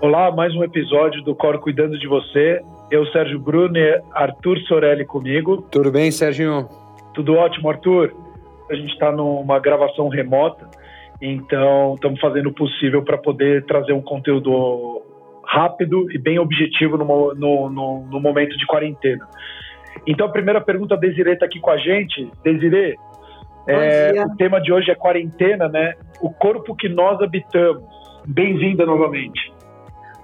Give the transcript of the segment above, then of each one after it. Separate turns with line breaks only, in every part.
Olá, mais um episódio do Cor Cuidando de Você. Eu, Sérgio Brunner, Arthur Sorelli comigo.
Tudo bem, Sérgio?
Tudo ótimo, Arthur. A gente está numa gravação remota, então estamos fazendo o possível para poder trazer um conteúdo rápido e bem objetivo no, no, no, no momento de quarentena. Então, a primeira pergunta, a Desirê está aqui com a gente. Desirê, é, o tema de hoje é quarentena, né? O corpo que nós habitamos. Bem-vinda novamente.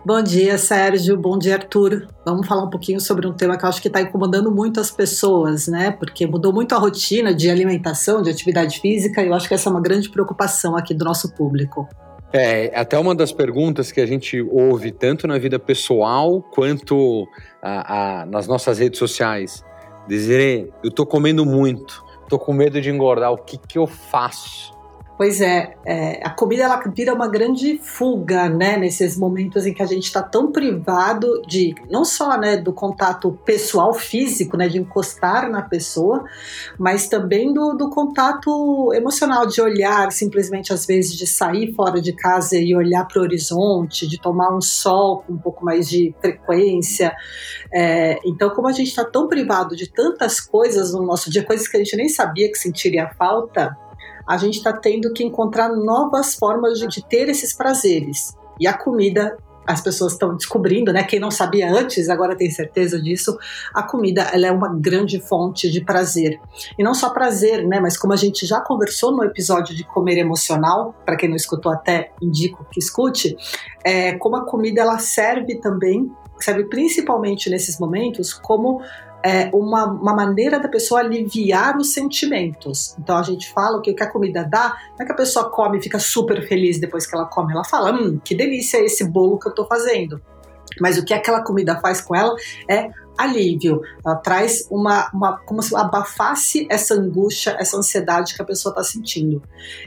Bom dia, Sérgio. Bom dia, Arthur. Vamos falar um pouquinho sobre um tema que eu acho que está incomodando muito as pessoas, né? Porque mudou muito a rotina de alimentação, de atividade física, e eu acho que essa é uma grande preocupação aqui do nosso público.
É, até uma das perguntas que a gente ouve tanto na vida pessoal quanto a, a, nas nossas redes sociais. Dizer, eu tô comendo muito, tô com medo de engordar, o que que eu faço?
Pois é, é, a comida ela vira uma grande fuga, né, nesses momentos em que a gente está tão privado de não só, né, do contato pessoal físico, né, de encostar na pessoa, mas também do, do contato emocional, de olhar, simplesmente às vezes de sair fora de casa e olhar para o horizonte, de tomar um sol com um pouco mais de frequência. É, então, como a gente está tão privado de tantas coisas no nosso dia, coisas que a gente nem sabia que sentiria falta, a gente está tendo que encontrar novas formas de, de ter esses prazeres. E a comida as pessoas estão descobrindo, né? Quem não sabia antes, agora tem certeza disso. A comida, ela é uma grande fonte de prazer. E não só prazer, né? Mas como a gente já conversou no episódio de comer emocional, para quem não escutou até, indico que escute, é, como a comida ela serve também, serve principalmente nesses momentos como é, uma, uma maneira da pessoa aliviar os sentimentos. Então a gente fala que o que a comida dá, não é que a pessoa come e fica super feliz depois que ela come, ela fala, hum, que delícia esse bolo que eu tô fazendo. Mas o que aquela comida faz com ela é alívio. Ela traz uma, uma como se abafasse essa angústia, essa ansiedade que a pessoa está sentindo.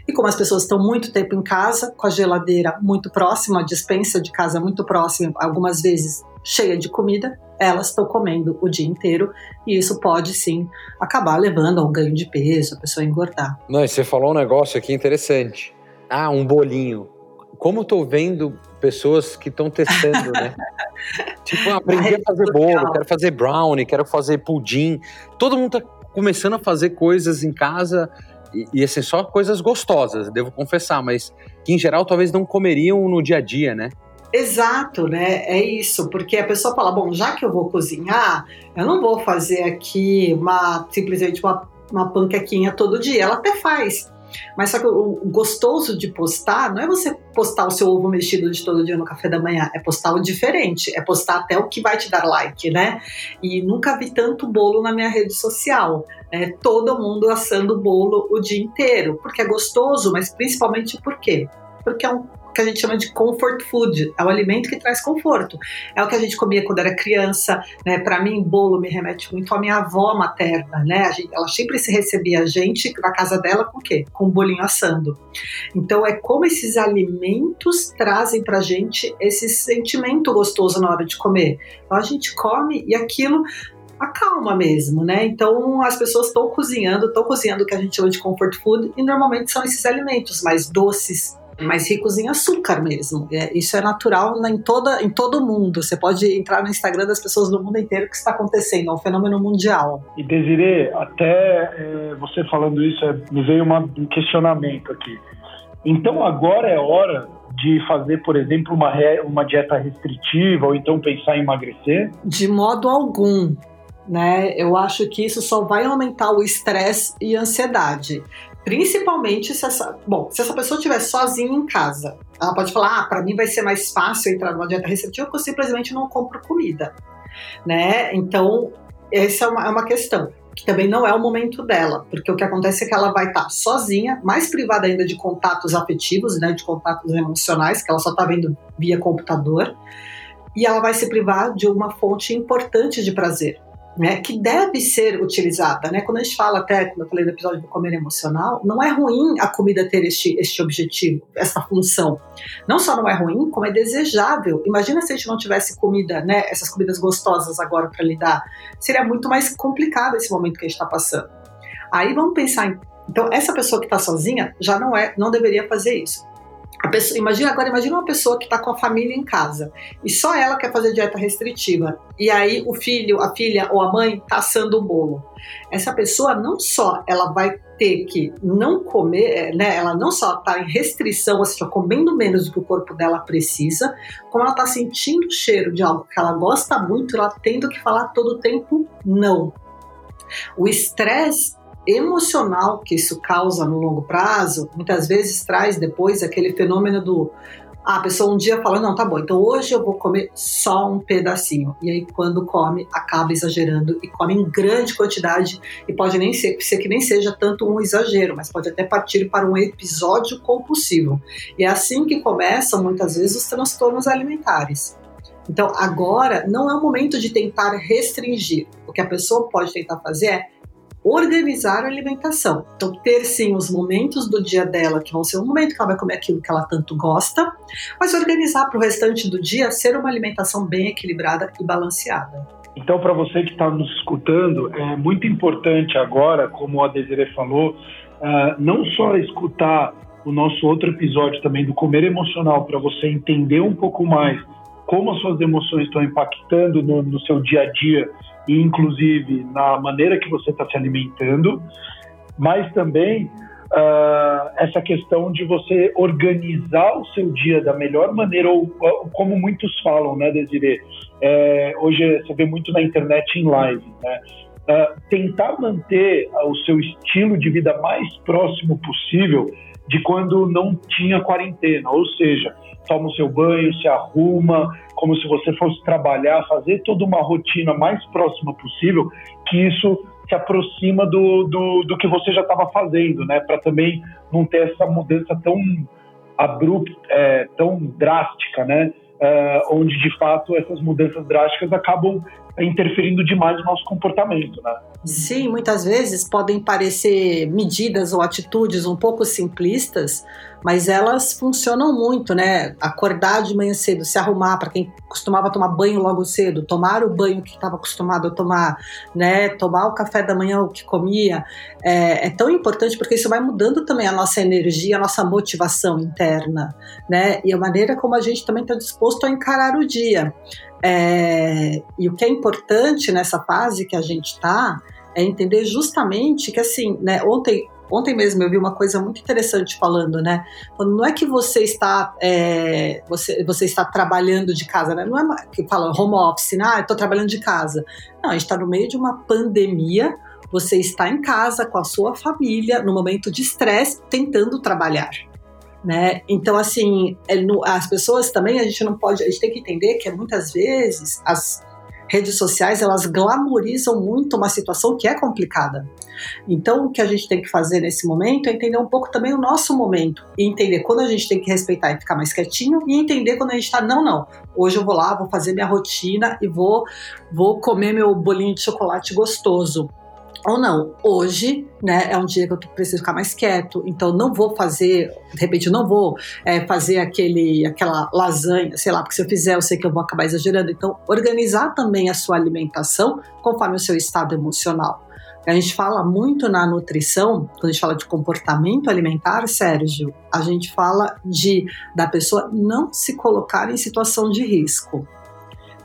E como as pessoas estão muito tempo em casa, com a geladeira muito próxima, a dispensa de casa muito próxima, algumas vezes cheia de comida, elas estão comendo o dia inteiro e isso pode sim acabar levando a um ganho de peso, a pessoa engordar.
Não, e você falou um negócio aqui interessante. Ah, um bolinho. Como eu tô vendo pessoas que estão testando, né? tipo, aprendi a fazer bolo, quero fazer brownie, quero fazer pudim. Todo mundo tá começando a fazer coisas em casa e, e assim, só coisas gostosas, devo confessar, mas que em geral talvez não comeriam no dia a dia, né?
Exato, né? É isso, porque a pessoa fala, bom, já que eu vou cozinhar, eu não vou fazer aqui uma simplesmente uma, uma panquequinha todo dia. Ela até faz, mas só que o gostoso de postar não é você postar o seu ovo mexido de todo dia no café da manhã, é postar o diferente, é postar até o que vai te dar like, né? E nunca vi tanto bolo na minha rede social. É, todo mundo assando bolo o dia inteiro, porque é gostoso, mas principalmente por quê? Porque é um que a gente chama de comfort food, é o alimento que traz conforto. É o que a gente comia quando era criança, né? Para mim, bolo me remete muito à minha avó materna, né? Gente, ela sempre se recebia a gente na casa dela com o quê? Com um bolinho assando. Então é como esses alimentos trazem pra gente esse sentimento gostoso na hora de comer. Então a gente come e aquilo acalma mesmo, né? Então as pessoas estão cozinhando, estão cozinhando o que a gente chama de comfort food e normalmente são esses alimentos mais doces, mais ricos em açúcar mesmo. É, isso é natural em, toda, em todo mundo. Você pode entrar no Instagram das pessoas do mundo inteiro que está acontecendo, é um fenômeno mundial.
E Desiree, até é, você falando isso, é, me veio uma, um questionamento aqui. Então agora é hora de fazer, por exemplo, uma, uma dieta restritiva ou então pensar em emagrecer?
De modo algum. Né? Eu acho que isso só vai aumentar o estresse e a ansiedade. Principalmente se essa, bom, se essa pessoa estiver sozinha em casa, ela pode falar: "Ah, para mim vai ser mais fácil entrar numa dieta restritiva porque eu simplesmente não compro comida", né? Então, essa é uma, é uma questão. que também não é o momento dela, porque o que acontece é que ela vai estar tá sozinha, mais privada ainda de contatos afetivos, né, de contatos emocionais, que ela só está vendo via computador, e ela vai se privar de uma fonte importante de prazer, né, que deve ser utilizada. Né? Quando a gente fala até, como eu falei no episódio do comer emocional, não é ruim a comida ter este, este objetivo, essa função. Não só não é ruim, como é desejável. Imagina se a gente não tivesse comida, né, essas comidas gostosas agora para lidar. Seria muito mais complicado esse momento que a gente está passando. Aí vamos pensar em. Então, essa pessoa que está sozinha já não é, não deveria fazer isso. Pessoa, imagina agora, imagina uma pessoa que está com a família em casa e só ela quer fazer dieta restritiva e aí o filho, a filha ou a mãe está assando o bolo. Essa pessoa não só ela vai ter que não comer, é, né? Ela não só está em restrição, ou seja, comendo menos do que o corpo dela precisa, como ela está sentindo o cheiro de algo que ela gosta muito, ela tendo que falar todo o tempo não. O estresse emocional que isso causa no longo prazo, muitas vezes traz depois aquele fenômeno do ah, a pessoa um dia fala, não, tá bom, então hoje eu vou comer só um pedacinho. E aí, quando come, acaba exagerando e come em grande quantidade. E pode nem ser, ser que nem seja tanto um exagero, mas pode até partir para um episódio compulsivo. E é assim que começam, muitas vezes, os transtornos alimentares. Então, agora não é o momento de tentar restringir. O que a pessoa pode tentar fazer é organizar a alimentação. Então, ter sim os momentos do dia dela, que vão ser um momento que ela vai comer aquilo que ela tanto gosta, mas organizar para o restante do dia ser uma alimentação bem equilibrada e balanceada.
Então, para você que está nos escutando, é muito importante agora, como a Desiree falou, uh, não só escutar o nosso outro episódio também do comer emocional, para você entender um pouco mais como as suas emoções estão impactando no, no seu dia a dia e inclusive na maneira que você está se alimentando, mas também uh, essa questão de você organizar o seu dia da melhor maneira, ou, ou como muitos falam, né, Desiree? É, hoje você vê muito na internet em live, né? Uh, tentar manter o seu estilo de vida mais próximo possível de quando não tinha quarentena, ou seja, toma o seu banho, se arruma, como se você fosse trabalhar, fazer toda uma rotina mais próxima possível, que isso se aproxima do, do, do que você já estava fazendo, né? Para também não ter essa mudança tão abrupta, é, tão drástica, né? É, onde de fato essas mudanças drásticas acabam interferindo demais no nosso comportamento, né?
Sim, muitas vezes podem parecer medidas ou atitudes um pouco simplistas, mas elas funcionam muito, né? Acordar de manhã cedo, se arrumar para quem costumava tomar banho logo cedo, tomar o banho que estava acostumado a tomar, né? Tomar o café da manhã o que comia, é, é, tão importante porque isso vai mudando também a nossa energia, a nossa motivação interna, né? E a maneira como a gente também está disposto a encarar o dia. É, e o que é importante nessa fase que a gente está é entender justamente que assim, né? Ontem Ontem mesmo eu vi uma coisa muito interessante falando, né? Não é que você está é, você, você está trabalhando de casa, né? Não é que fala home office, né? Ah, estou trabalhando de casa. Não, a gente está no meio de uma pandemia. Você está em casa com a sua família no momento de estresse, tentando trabalhar né? Então, assim, é as pessoas também, a gente não pode, a gente tem que entender que muitas vezes as redes sociais, elas glamorizam muito uma situação que é complicada. Então, o que a gente tem que fazer nesse momento é entender um pouco também o nosso momento e entender quando a gente tem que respeitar e ficar mais quietinho e entender quando a gente está, não, não, hoje eu vou lá, vou fazer minha rotina e vou, vou comer meu bolinho de chocolate gostoso ou não. Hoje, né, é um dia que eu preciso ficar mais quieto, então não vou fazer, de repente, não vou é, fazer aquele, aquela lasanha, sei lá, porque se eu fizer, eu sei que eu vou acabar exagerando. Então, organizar também a sua alimentação conforme o seu estado emocional. A gente fala muito na nutrição, quando a gente fala de comportamento alimentar, Sérgio, a gente fala de da pessoa não se colocar em situação de risco.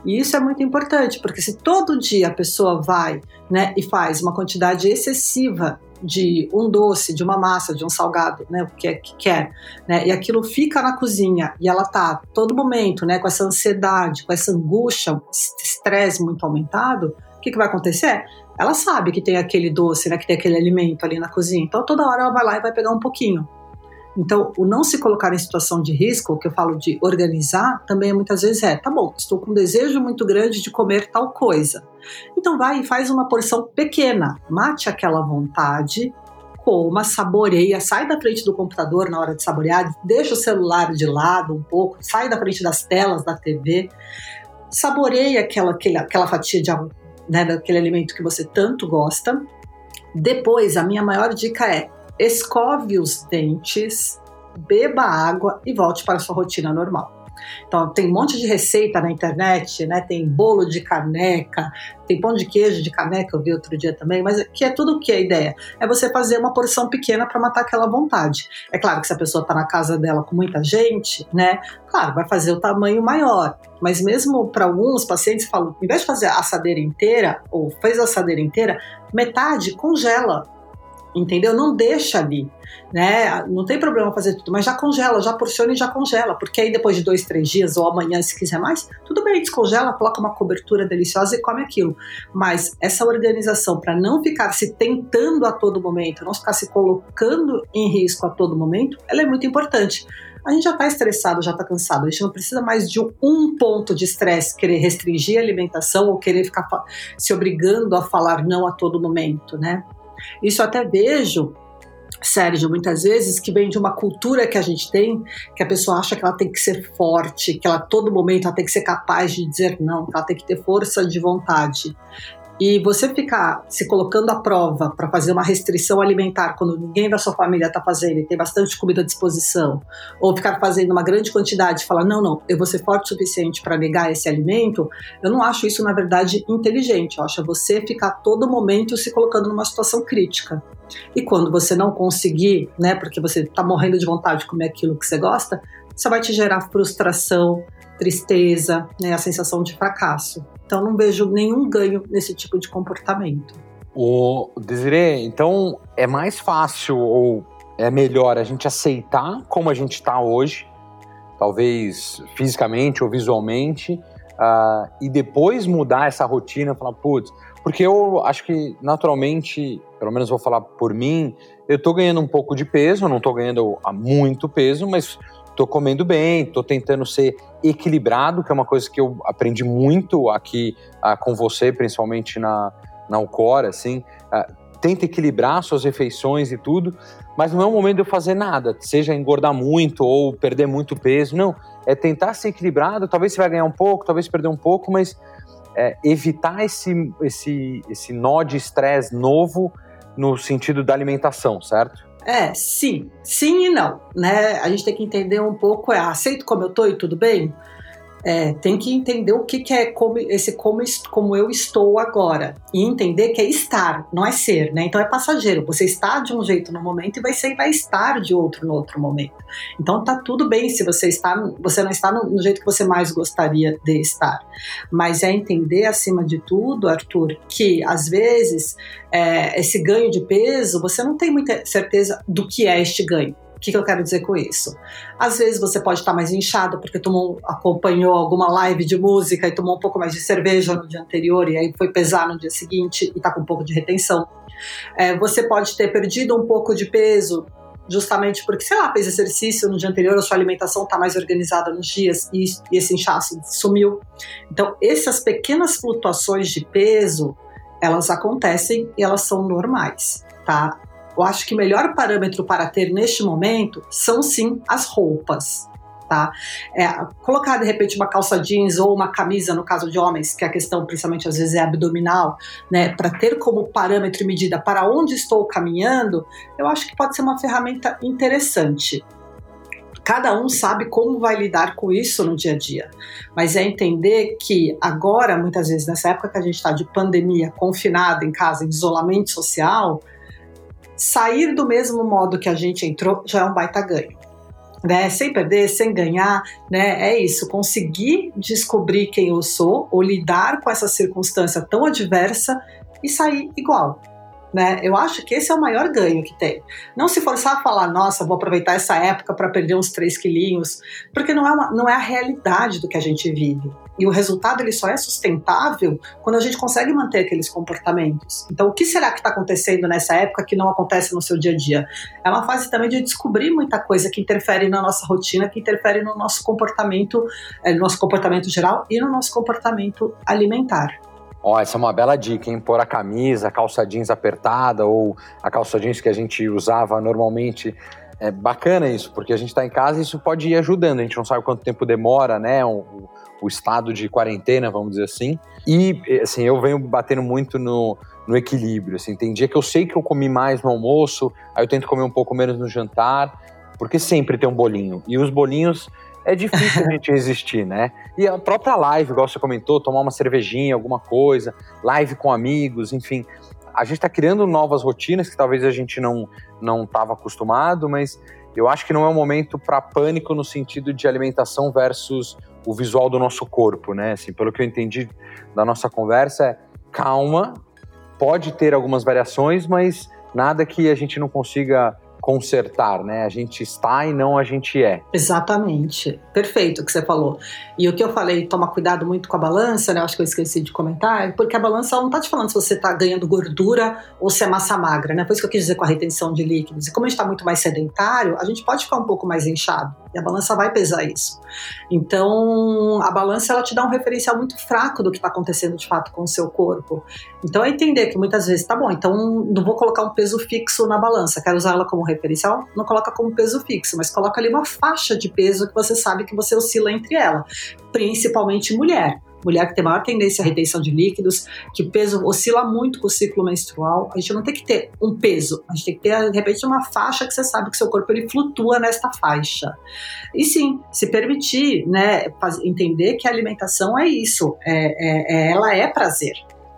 E isso é muito importante, porque se todo dia a pessoa vai né, e faz uma quantidade excessiva de um doce, de uma massa, de um salgado, né, o que, é, que quer, né, e aquilo fica na cozinha e ela tá todo momento, né, com essa ansiedade, com essa angústia, estresse muito aumentado, o que, que vai acontecer? Ela sabe que tem aquele doce, né, que tem aquele alimento ali na cozinha, então toda hora ela vai lá e vai pegar um pouquinho. Então, o não se colocar em situação de risco, o que eu falo de organizar, também muitas vezes é, tá bom, estou com um desejo muito grande de comer tal coisa. Então vai e faz uma porção pequena, mate aquela vontade, coma, saboreia, sai da frente do computador na hora de saborear, deixa o celular de lado um pouco, sai da frente das telas da TV, saboreia aquela, aquela, aquela fatia de né, daquele alimento que você tanto gosta. Depois, a minha maior dica é escove os dentes, beba água e volte para a sua rotina normal. Então, tem um monte de receita na internet, né? Tem bolo de caneca, tem pão de queijo de caneca, eu vi outro dia também, mas que é tudo o que a ideia? É você fazer uma porção pequena para matar aquela vontade. É claro que se a pessoa está na casa dela com muita gente, né? Claro, vai fazer o tamanho maior. Mas mesmo para alguns pacientes, falam, em vez de fazer a assadeira inteira, ou fez a assadeira inteira, metade congela entendeu? Não deixa ali, né? Não tem problema fazer tudo, mas já congela, já porciona e já congela, porque aí depois de dois, três dias ou amanhã, se quiser mais, tudo bem, descongela, coloca uma cobertura deliciosa e come aquilo. Mas essa organização para não ficar se tentando a todo momento, não ficar se colocando em risco a todo momento, ela é muito importante. A gente já está estressado, já está cansado. A gente não precisa mais de um ponto de estresse, querer restringir a alimentação ou querer ficar se obrigando a falar não a todo momento, né? Isso até vejo Sérgio, muitas vezes, que vem de uma cultura que a gente tem, que a pessoa acha que ela tem que ser forte, que ela todo momento ela tem que ser capaz de dizer não, que ela tem que ter força de vontade. E você ficar se colocando à prova para fazer uma restrição alimentar quando ninguém da sua família está fazendo e tem bastante comida à disposição, ou ficar fazendo uma grande quantidade e falar, não, não, eu vou ser forte o suficiente para negar esse alimento, eu não acho isso, na verdade, inteligente. Eu acho você ficar todo momento se colocando numa situação crítica. E quando você não conseguir, né, porque você está morrendo de vontade de comer aquilo que você gosta, isso vai te gerar frustração, tristeza, né, a sensação de fracasso. Então não vejo nenhum ganho nesse tipo de comportamento.
O Desiree, então é mais fácil ou é melhor a gente aceitar como a gente está hoje, talvez fisicamente ou visualmente, uh, e depois mudar essa rotina, falar, putz, porque eu acho que naturalmente, pelo menos vou falar por mim, eu tô ganhando um pouco de peso, não tô ganhando muito peso, mas tô comendo bem, tô tentando ser equilibrado, que é uma coisa que eu aprendi muito aqui uh, com você, principalmente na, na Alcora, assim, uh, tenta equilibrar suas refeições e tudo, mas não é o momento de eu fazer nada, seja engordar muito ou perder muito peso, não, é tentar ser equilibrado, talvez você vai ganhar um pouco, talvez perder um pouco, mas é, evitar esse, esse, esse nó de estresse novo no sentido da alimentação, certo?
É, sim. Sim e não, né? A gente tem que entender um pouco, é, aceito como eu tô e tudo bem? É, tem que entender o que, que é como, esse como, como eu estou agora. E entender que é estar, não é ser, né? Então é passageiro. Você está de um jeito no momento e vai ser vai estar de outro no outro momento. Então tá tudo bem se você está, você não está no, no jeito que você mais gostaria de estar. Mas é entender, acima de tudo, Arthur, que às vezes é, esse ganho de peso, você não tem muita certeza do que é este ganho que, que eu quero dizer com isso? Às vezes você pode estar mais inchado porque tomou, acompanhou alguma live de música e tomou um pouco mais de cerveja no dia anterior e aí foi pesar no dia seguinte e está com um pouco de retenção. É, você pode ter perdido um pouco de peso justamente porque, sei lá, fez exercício no dia anterior, a sua alimentação está mais organizada nos dias e, e esse inchaço sumiu. Então, essas pequenas flutuações de peso, elas acontecem e elas são normais, tá? Eu acho que o melhor parâmetro para ter neste momento são sim as roupas. Tá? É, colocar de repente uma calça jeans ou uma camisa, no caso de homens, que a questão principalmente às vezes é abdominal, né, para ter como parâmetro e medida para onde estou caminhando, eu acho que pode ser uma ferramenta interessante. Cada um sabe como vai lidar com isso no dia a dia, mas é entender que agora, muitas vezes, nessa época que a gente está de pandemia, confinado em casa, em isolamento social, sair do mesmo modo que a gente entrou já é um baita ganho. Né? Sem perder, sem ganhar, né? É isso, conseguir descobrir quem eu sou ou lidar com essa circunstância tão adversa e sair igual. Né? Eu acho que esse é o maior ganho que tem. Não se forçar a falar, nossa, vou aproveitar essa época para perder uns 3 quilinhos, porque não é, uma, não é a realidade do que a gente vive. E o resultado ele só é sustentável quando a gente consegue manter aqueles comportamentos. Então, o que será que está acontecendo nessa época que não acontece no seu dia a dia? É uma fase também de descobrir muita coisa que interfere na nossa rotina, que interfere no nosso comportamento, é, no nosso comportamento geral e no nosso comportamento alimentar.
Ó, oh, essa é uma bela dica, hein? Pôr a camisa, a calça jeans apertada ou a calça jeans que a gente usava normalmente. É bacana isso, porque a gente está em casa e isso pode ir ajudando. A gente não sabe quanto tempo demora, né? O, o estado de quarentena, vamos dizer assim. E, assim, eu venho batendo muito no, no equilíbrio. Assim, tem dia que eu sei que eu comi mais no almoço, aí eu tento comer um pouco menos no jantar, porque sempre tem um bolinho. E os bolinhos é difícil a gente resistir, né? E a própria live, igual você comentou, tomar uma cervejinha, alguma coisa, live com amigos, enfim. A gente está criando novas rotinas que talvez a gente não não estava acostumado, mas eu acho que não é um momento para pânico no sentido de alimentação versus o visual do nosso corpo, né? Assim, pelo que eu entendi da nossa conversa, é calma, pode ter algumas variações, mas nada que a gente não consiga consertar, né? A gente está e não a gente é.
Exatamente. Perfeito o que você falou. E o que eu falei, toma cuidado muito com a balança, né? Acho que eu esqueci de comentar, porque a balança não está te falando se você está ganhando gordura ou se é massa magra, né? Por isso que eu quis dizer com a retenção de líquidos. E como a gente está muito mais sedentário, a gente pode ficar um pouco mais inchado. E a balança vai pesar isso. Então, a balança ela te dá um referencial muito fraco do que está acontecendo de fato com o seu corpo. Então, é entender que muitas vezes, tá bom, então não vou colocar um peso fixo na balança, quero usar ela como referencial, não coloca como peso fixo, mas coloca ali uma faixa de peso que você sabe que você oscila entre ela, principalmente mulher mulher que tem maior tendência à retenção de líquidos, que o peso oscila muito com o ciclo menstrual. A gente não tem que ter um peso, a gente tem que ter, de repente, uma faixa que você sabe que seu corpo ele flutua nesta faixa. E sim, se permitir, né, entender que a alimentação é isso, é, é, é ela é prazer.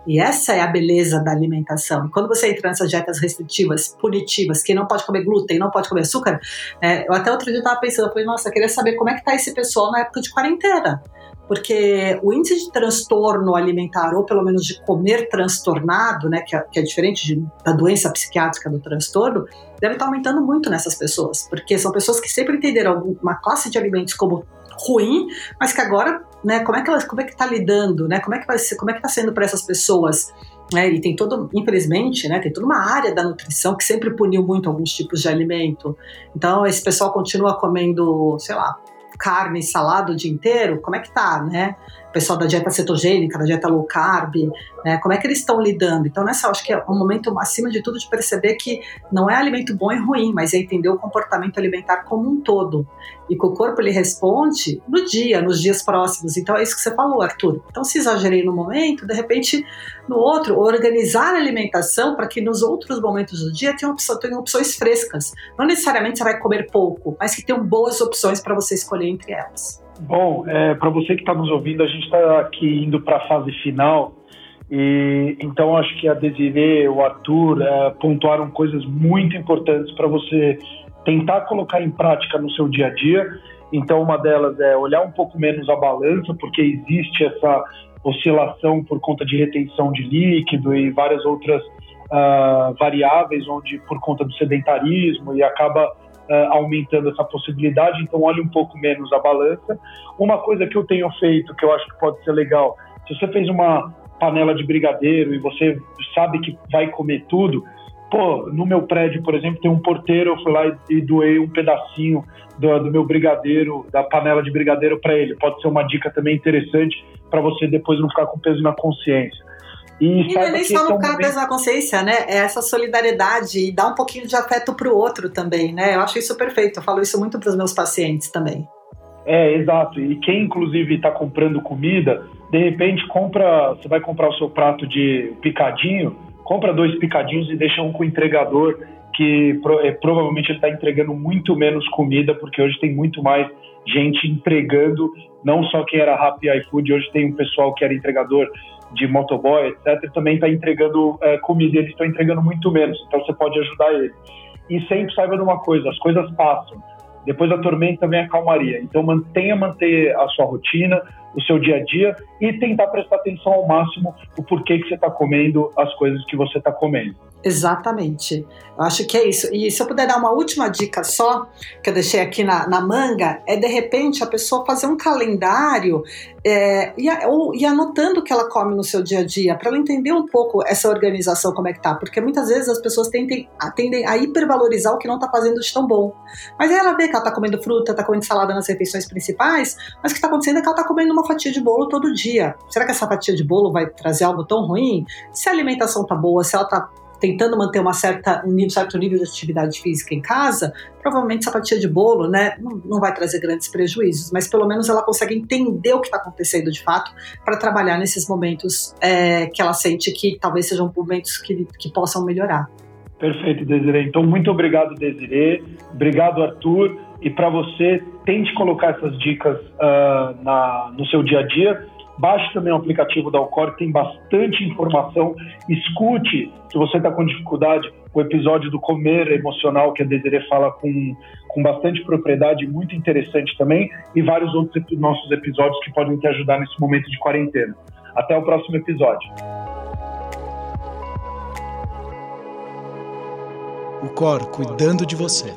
E essa é a beleza da alimentação. Quando você entra nessas dietas restritivas, punitivas, que não pode comer glúten, não pode comer açúcar, é, eu até outro dia estava pensando, eu falei, nossa, eu queria saber como é que tá esse pessoal na época de quarentena porque o índice de transtorno alimentar, ou pelo menos de comer transtornado, né, que é, que é diferente de, da doença psiquiátrica do transtorno, deve estar aumentando muito nessas pessoas, porque são pessoas que sempre entenderam uma classe de alimentos como ruim, mas que agora, né, como é que ela, como é que está lidando, né, como é que vai ser, como é que está sendo para essas pessoas né, e tem todo, infelizmente, né, tem toda uma área da nutrição que sempre puniu muito alguns tipos de alimento. Então, esse pessoal continua comendo, sei lá, carne e salada o dia inteiro, como é que tá, né? Pessoal da dieta cetogênica, da dieta low carb, né? Como é que eles estão lidando? Então, nessa, acho que é um momento, acima de tudo, de perceber que não é alimento bom e ruim, mas é entender o comportamento alimentar como um todo. E que o corpo ele responde no dia, nos dias próximos. Então, é isso que você falou, Arthur. Então, se exagerei no momento, de repente, no outro, organizar a alimentação para que nos outros momentos do dia tenham, opção, tenham opções frescas. Não necessariamente você vai comer pouco, mas que tenham boas opções para você escolher entre elas.
Bom, é, para você que está nos ouvindo, a gente está aqui indo para a fase final e então acho que a Desiree, o Arthur é, pontuaram coisas muito importantes para você tentar colocar em prática no seu dia a dia. Então uma delas é olhar um pouco menos a balança, porque existe essa oscilação por conta de retenção de líquido e várias outras uh, variáveis, onde por conta do sedentarismo e acaba uh, aumentando essa possibilidade. Então olhe um pouco menos a balança. Uma coisa que eu tenho feito que eu acho que pode ser legal, se você fez uma panela de brigadeiro e você sabe que vai comer tudo, pô, no meu prédio, por exemplo, tem um porteiro, eu fui lá e, doei um pedacinho do, do meu brigadeiro, da panela de brigadeiro para ele. Pode ser uma dica também interessante para você depois não ficar com peso na consciência.
E, e não é nem só ficar momento... peso na consciência, né? É essa solidariedade e dar um pouquinho de afeto para o outro também, né? Eu acho isso perfeito. Eu falo isso muito para os meus pacientes também.
É, exato. E quem, inclusive, está comprando comida, de repente compra, você vai comprar o seu prato de picadinho, compra dois picadinhos e deixa um com o entregador, que é, provavelmente ele está entregando muito menos comida, porque hoje tem muito mais gente entregando, não só quem era Rappi e iFood, hoje tem um pessoal que era entregador de motoboy, etc., também está entregando é, comida eles estão entregando muito menos, então você pode ajudar ele. E sempre saiba de uma coisa, as coisas passam depois da tormenta vem a calmaria. Então mantenha manter a sua rotina, o seu dia a dia e tentar prestar atenção ao máximo o porquê que você está comendo as coisas que você está comendo.
Exatamente. Eu acho que é isso. E se eu puder dar uma última dica só, que eu deixei aqui na, na manga, é de repente a pessoa fazer um calendário é, e, ou, e anotando o que ela come no seu dia a dia, para ela entender um pouco essa organização, como é que tá. Porque muitas vezes as pessoas tendem, tendem a hipervalorizar o que não está fazendo de tão bom. Mas aí ela vê que ela está comendo fruta, está comendo salada nas refeições principais, mas o que está acontecendo é que ela está comendo uma fatia de bolo todo dia. Será que essa fatia de bolo vai trazer algo tão ruim? Se a alimentação tá boa, se ela está tentando manter uma certa, um certo nível de atividade física em casa, provavelmente essa fatia de bolo né, não, não vai trazer grandes prejuízos, mas pelo menos ela consegue entender o que está acontecendo de fato para trabalhar nesses momentos é, que ela sente que talvez sejam momentos que, que possam melhorar.
Perfeito, Desiree. Então, muito obrigado, Desiree. Obrigado, Arthur. E para você, tente colocar essas dicas uh, na, no seu dia a dia Baixe também o aplicativo da Alcor, tem bastante informação. Escute, se você está com dificuldade, o episódio do Comer Emocional, que a Desiree fala com, com bastante propriedade, muito interessante também, e vários outros nossos episódios que podem te ajudar nesse momento de quarentena. Até o próximo episódio.
O Cor cuidando de você.